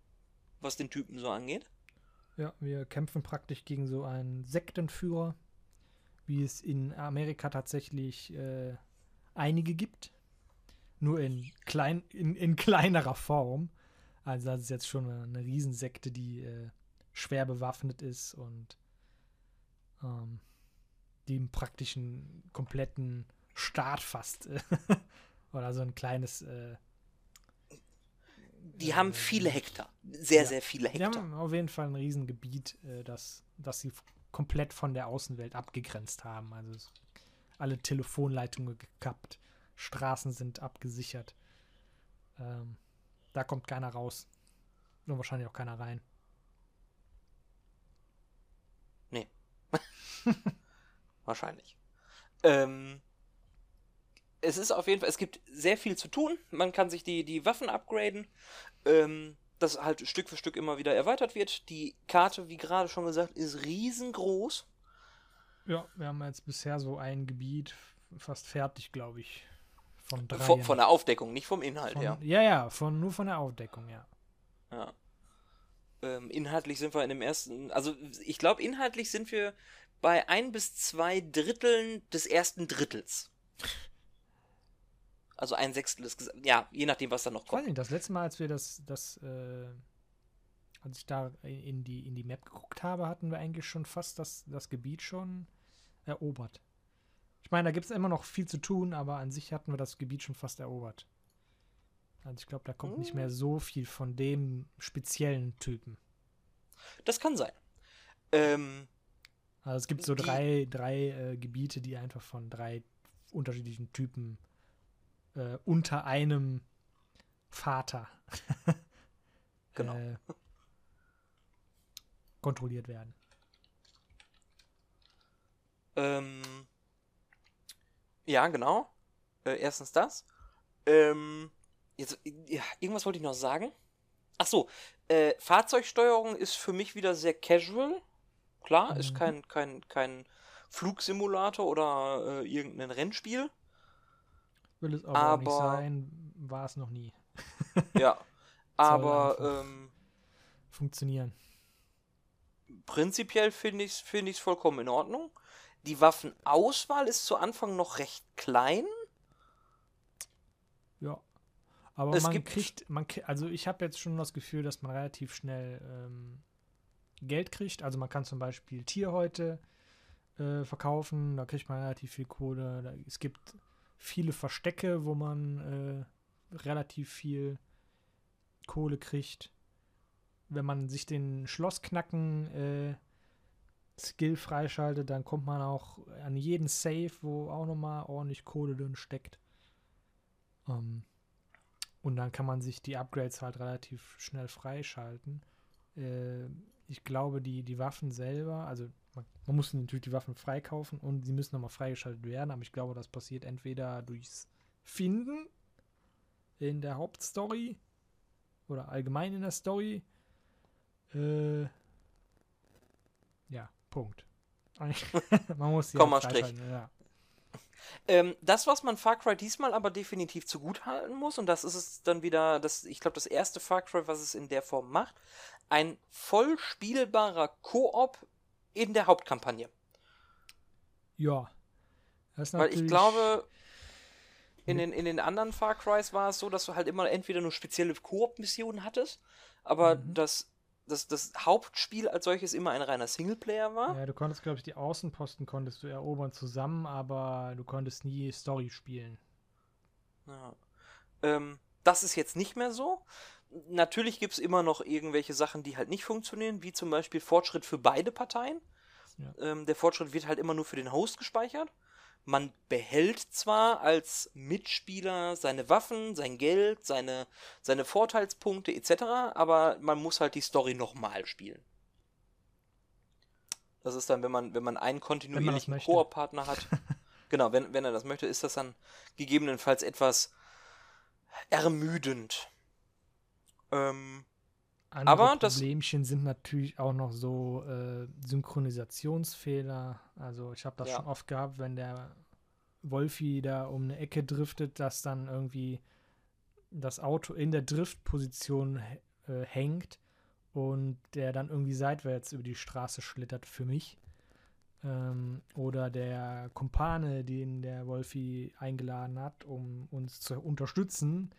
was den Typen so angeht. Ja, wir kämpfen praktisch gegen so einen Sektenführer, wie es in Amerika tatsächlich äh, einige gibt. Nur in, klein, in, in kleinerer Form. Also das ist jetzt schon eine Riesensekte, die äh, schwer bewaffnet ist und ähm, die im praktischen kompletten Staat fast äh, oder so ein kleines äh, die haben äh, viele Hektar. Sehr, ja, sehr viele Hektar. Die haben auf jeden Fall ein Riesengebiet, äh, das, das sie komplett von der Außenwelt abgegrenzt haben. Also alle Telefonleitungen gekappt, Straßen sind abgesichert. Ähm, da kommt keiner raus. Und wahrscheinlich auch keiner rein. Nee. wahrscheinlich. Ähm, es ist auf jeden Fall, es gibt sehr viel zu tun. Man kann sich die, die Waffen upgraden. Ähm, das halt Stück für Stück immer wieder erweitert wird. Die Karte, wie gerade schon gesagt, ist riesengroß. Ja, wir haben jetzt bisher so ein Gebiet fast fertig, glaube ich. Von, von, von, der Aufdeckung, nicht vom Inhalt, von, ja. Ja, ja, von, nur von der Aufdeckung, ja. Ja. Ähm, inhaltlich sind wir in dem ersten, also ich glaube, inhaltlich sind wir bei ein bis zwei Dritteln des ersten Drittels. Also ein Sechstel des, ja, je nachdem, was da noch kommt. Nicht, das letzte Mal, als wir das, das, äh, als ich da in die, in die Map geguckt habe, hatten wir eigentlich schon fast das, das Gebiet schon erobert. Ich meine, da gibt es immer noch viel zu tun, aber an sich hatten wir das Gebiet schon fast erobert. Also ich glaube, da kommt nicht mehr so viel von dem speziellen Typen. Das kann sein. Ähm, also es gibt so drei, drei äh, Gebiete, die einfach von drei unterschiedlichen Typen äh, unter einem Vater genau. äh, kontrolliert werden. Ähm, ja, genau. Äh, erstens das. Ähm, jetzt, ja, irgendwas wollte ich noch sagen. Ach so, äh, Fahrzeugsteuerung ist für mich wieder sehr casual. Klar, mhm. ist kein, kein, kein Flugsimulator oder äh, irgendein Rennspiel. Will es aber, aber nicht sein, war es noch nie. ja, aber ähm, funktionieren. Prinzipiell finde ich es find vollkommen in Ordnung. Die Waffenauswahl ist zu Anfang noch recht klein. Ja. Aber es man gibt kriegt, man, also ich habe jetzt schon das Gefühl, dass man relativ schnell ähm, Geld kriegt. Also man kann zum Beispiel Tierhäute äh, verkaufen, da kriegt man relativ viel Kohle. Da, es gibt viele Verstecke, wo man äh, relativ viel Kohle kriegt. Wenn man sich den Schlossknacken äh, Skill freischaltet, dann kommt man auch an jeden Save, wo auch nochmal ordentlich Kohle drin steckt. Ähm, und dann kann man sich die Upgrades halt relativ schnell freischalten. Äh, ich glaube, die, die Waffen selber, also man, man, muss natürlich die Waffen freikaufen und sie müssen nochmal freigeschaltet werden, aber ich glaube, das passiert entweder durchs Finden in der Hauptstory oder allgemein in der Story. Äh, Punkt. man muss die Komma Strich. Ja. Ähm, das, was man Far Cry diesmal aber definitiv zugutehalten muss, und das ist es dann wieder, das, ich glaube, das erste Far Cry, was es in der Form macht, ein voll spielbarer Koop in der Hauptkampagne. Ja. Weil ich glaube, in den, in den anderen Far Crys war es so, dass du halt immer entweder nur spezielle Koop-Missionen hattest, aber mhm. das das, das Hauptspiel als solches immer ein reiner Singleplayer war. Ja, du konntest, glaube ich, die Außenposten konntest du erobern zusammen, aber du konntest nie Story spielen. Ja. Ähm, das ist jetzt nicht mehr so. Natürlich gibt es immer noch irgendwelche Sachen, die halt nicht funktionieren, wie zum Beispiel Fortschritt für beide Parteien. Ja. Ähm, der Fortschritt wird halt immer nur für den Host gespeichert. Man behält zwar als Mitspieler seine Waffen, sein Geld, seine, seine Vorteilspunkte etc., aber man muss halt die Story nochmal spielen. Das ist dann, wenn man, wenn man einen kontinuierlichen Koop-Partner hat. genau, wenn, wenn er das möchte, ist das dann gegebenenfalls etwas ermüdend. Ähm, andere aber Problemchen das, sind natürlich auch noch so äh, Synchronisationsfehler. Also ich habe das ja. schon oft gehabt, wenn der Wolfi da um eine Ecke driftet, dass dann irgendwie das Auto in der Driftposition äh, hängt und der dann irgendwie seitwärts über die Straße schlittert für mich. Ähm, oder der Kumpane, den der Wolfi eingeladen hat, um uns zu unterstützen,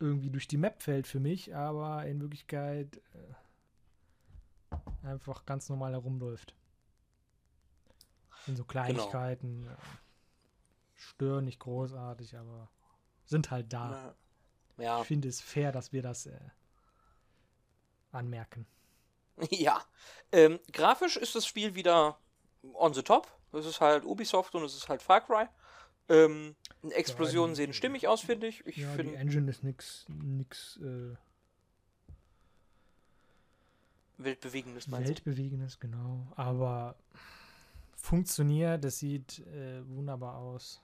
irgendwie durch die Map fällt für mich, aber in Wirklichkeit äh, einfach ganz normal herumläuft. In so genau. Kleinigkeiten. Genau. Stören nicht großartig, aber sind halt da. Ja. Ich finde es fair, dass wir das äh, anmerken. Ja. Ähm, grafisch ist das Spiel wieder on the top. Es ist halt Ubisoft und es ist halt Far Cry. Ähm, Explosionen ja, sehen stimmig aus, finde ich. ich ja, find, die Engine ist nix, nix äh, Weltbewegendes, meinst Weltbewegendes, genau. Aber funktioniert, das sieht äh, wunderbar aus.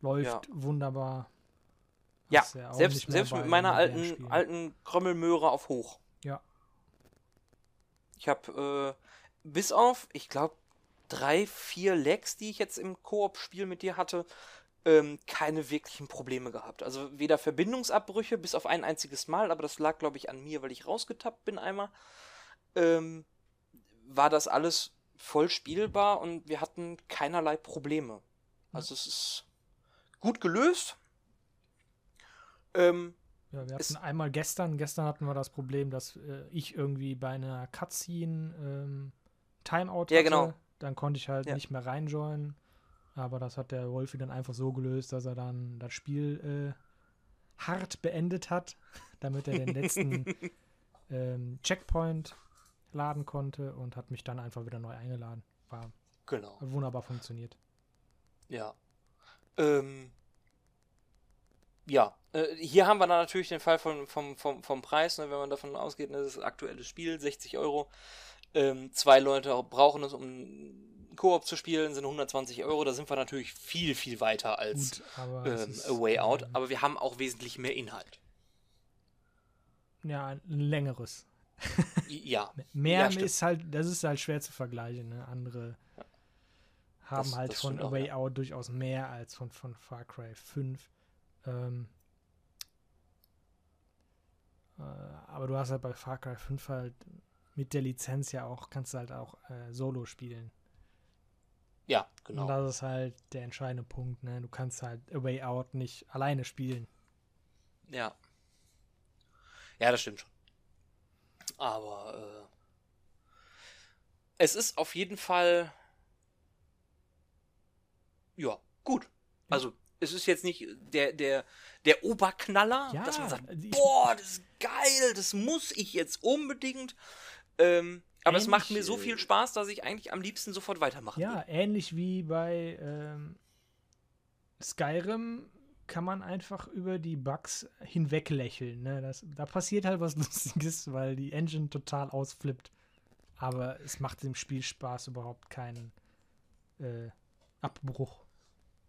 Läuft ja. wunderbar. Ja, ja selbst, selbst mit meiner alten, alten Krümmelmöhre auf hoch. Ja. Ich habe äh, bis auf, ich glaube, drei, vier Lags, die ich jetzt im Koop-Spiel mit dir hatte, ähm, keine wirklichen Probleme gehabt. Also weder Verbindungsabbrüche bis auf ein einziges Mal, aber das lag, glaube ich, an mir, weil ich rausgetappt bin einmal. Ähm, war das alles voll spielbar und wir hatten keinerlei Probleme. Also es ist gut gelöst. Ähm, ja, wir hatten einmal gestern, gestern hatten wir das Problem, dass äh, ich irgendwie bei einer Cutscene ähm, Timeout hatte. Ja, genau. Dann konnte ich halt ja. nicht mehr reinjoinen. Aber das hat der Wolfi dann einfach so gelöst, dass er dann das Spiel äh, hart beendet hat, damit er den letzten ähm, Checkpoint laden konnte und hat mich dann einfach wieder neu eingeladen. War genau. wunderbar funktioniert. Ja. Ähm, ja, äh, hier haben wir dann natürlich den Fall von, vom, vom, vom Preis, ne, wenn man davon ausgeht, ne, das ist aktuelles Spiel, 60 Euro. Ähm, zwei Leute brauchen es, um Koop zu spielen, sind 120 Euro. Da sind wir natürlich viel, viel weiter als Gut, ähm, A Way Out. Ähm, aber wir haben auch wesentlich mehr Inhalt. Ja, ein längeres. ja. Mehr ja, ist halt, das ist halt schwer zu vergleichen. Ne? Andere ja. haben das, halt das von A Way auch, Out durchaus mehr als von, von Far Cry 5. Ähm, äh, aber du hast halt bei Far Cry 5 halt mit der Lizenz ja auch, kannst du halt auch äh, Solo spielen. Ja, genau. Und das ist halt der entscheidende Punkt, ne? Du kannst halt A Way Out nicht alleine spielen. Ja. Ja, das stimmt schon. Aber äh, es ist auf jeden Fall ja, gut. Also es ist jetzt nicht der, der, der Oberknaller, ja, dass man sagt, boah, das ist geil, das muss ich jetzt unbedingt. Ähm, aber ähnlich, es macht mir so viel Spaß, dass ich eigentlich am liebsten sofort weitermachen ja. Ja, ähnlich wie bei ähm, Skyrim kann man einfach über die Bugs hinweglächeln. Ne? Das, da passiert halt was Lustiges, weil die Engine total ausflippt. Aber es macht dem Spiel Spaß überhaupt keinen äh, Abbruch.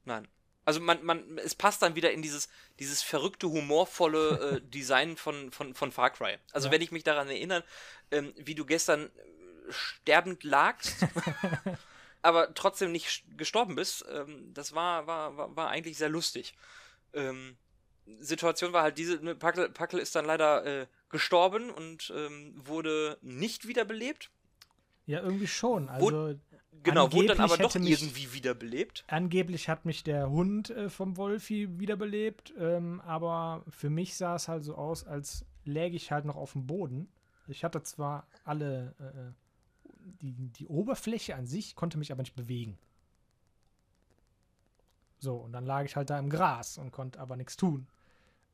Nein. Also man, man, es passt dann wieder in dieses, dieses verrückte, humorvolle äh, Design von, von, von Far Cry. Also ja. wenn ich mich daran erinnere, ähm, wie du gestern sterbend lagst, aber trotzdem nicht gestorben bist, ähm, das war, war, war, war eigentlich sehr lustig. Ähm, Situation war halt diese, ne, Packel, Packel ist dann leider äh, gestorben und ähm, wurde nicht wiederbelebt. Ja, irgendwie schon. Also Genau, wurde dann aber doch mich, irgendwie wiederbelebt. Angeblich hat mich der Hund äh, vom Wolfi wiederbelebt, ähm, aber für mich sah es halt so aus, als läge ich halt noch auf dem Boden. Ich hatte zwar alle, äh, äh die, die Oberfläche an sich, konnte mich aber nicht bewegen. So, und dann lag ich halt da im Gras und konnte aber nichts tun.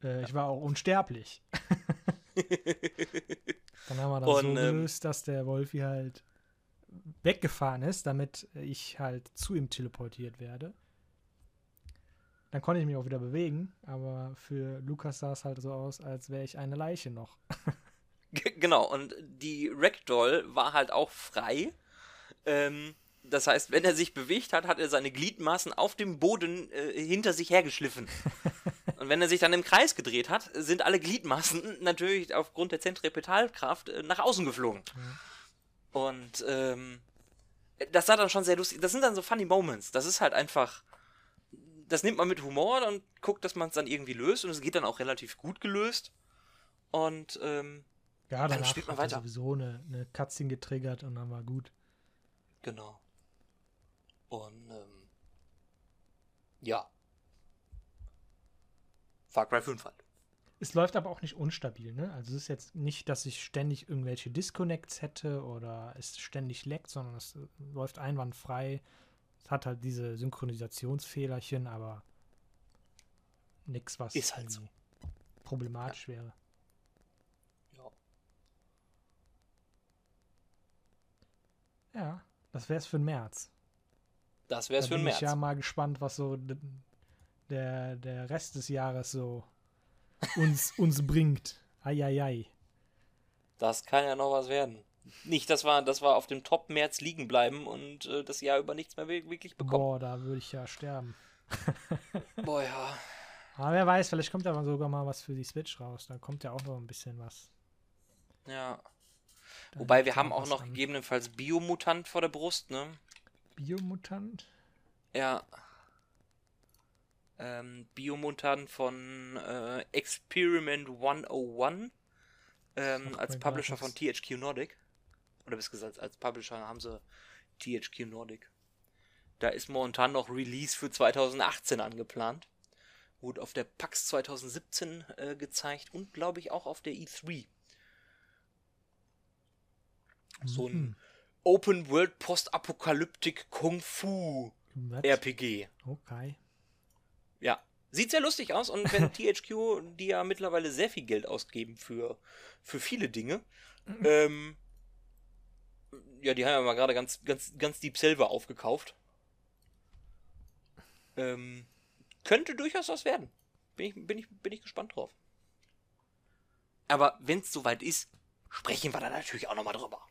Äh, ich war auch unsterblich. dann haben wir das und, so ähm, gelöst, dass der Wolfi halt weggefahren ist, damit ich halt zu ihm teleportiert werde. Dann konnte ich mich auch wieder bewegen, aber für Lukas sah es halt so aus, als wäre ich eine Leiche noch. genau, und die Ragdoll war halt auch frei. Ähm, das heißt, wenn er sich bewegt hat, hat er seine Gliedmaßen auf dem Boden äh, hinter sich hergeschliffen. Und wenn er sich dann im Kreis gedreht hat, sind alle Gliedmaßen natürlich aufgrund der Zentripetalkraft äh, nach außen geflogen. Mhm. Und ähm, das sah dann schon sehr lustig. Das sind dann so funny Moments. Das ist halt einfach. Das nimmt man mit Humor und guckt, dass man es dann irgendwie löst. Und es geht dann auch relativ gut gelöst. Und ähm, ja, dann spielt man weiter. sowieso eine, eine Cutscene getriggert und dann war gut. Genau. Und ähm, ja. Far Cry 5 halt. Es läuft aber auch nicht unstabil, ne? Also es ist jetzt nicht, dass ich ständig irgendwelche Disconnects hätte oder es ständig leckt, sondern es äh, läuft einwandfrei. Es hat halt diese Synchronisationsfehlerchen, aber nichts, was ist halt so. problematisch ja. wäre. Ja. Ja, das wäre es für den März. Das wäre es für den März. Ich bin ja mal gespannt, was so der, der Rest des Jahres so uns, uns bringt. Eieiei. Das kann ja noch was werden. Nicht, dass wir, dass wir auf dem Top-März liegen bleiben und äh, das Jahr über nichts mehr wirklich bekommen. Boah, da würde ich ja sterben. Boah, ja. Aber wer weiß, vielleicht kommt ja sogar mal was für die Switch raus. Da kommt ja auch noch ein bisschen was. Ja. Da Wobei wir haben auch noch an. gegebenenfalls Biomutant vor der Brust, ne? Biomutant? Ja ähm, Biomutant von äh, Experiment 101 ähm, als Publisher von THQ Nordic. Oder bis gesagt, als Publisher haben sie THQ Nordic. Da ist momentan noch Release für 2018 angeplant. Wurde auf der PAX 2017 äh, gezeigt und glaube ich auch auf der E3. So ein mhm. Open World Post-Apokalyptik Kung Fu RPG. Okay. Ja, sieht sehr lustig aus und wenn THQ, die ja mittlerweile sehr viel Geld ausgeben für, für viele Dinge, mhm. ähm, ja, die haben ja mal gerade ganz, ganz, ganz Deep Silver aufgekauft. Ähm, könnte durchaus was werden. Bin ich, bin ich, bin ich gespannt drauf. Aber wenn es soweit ist, sprechen wir da natürlich auch nochmal drüber.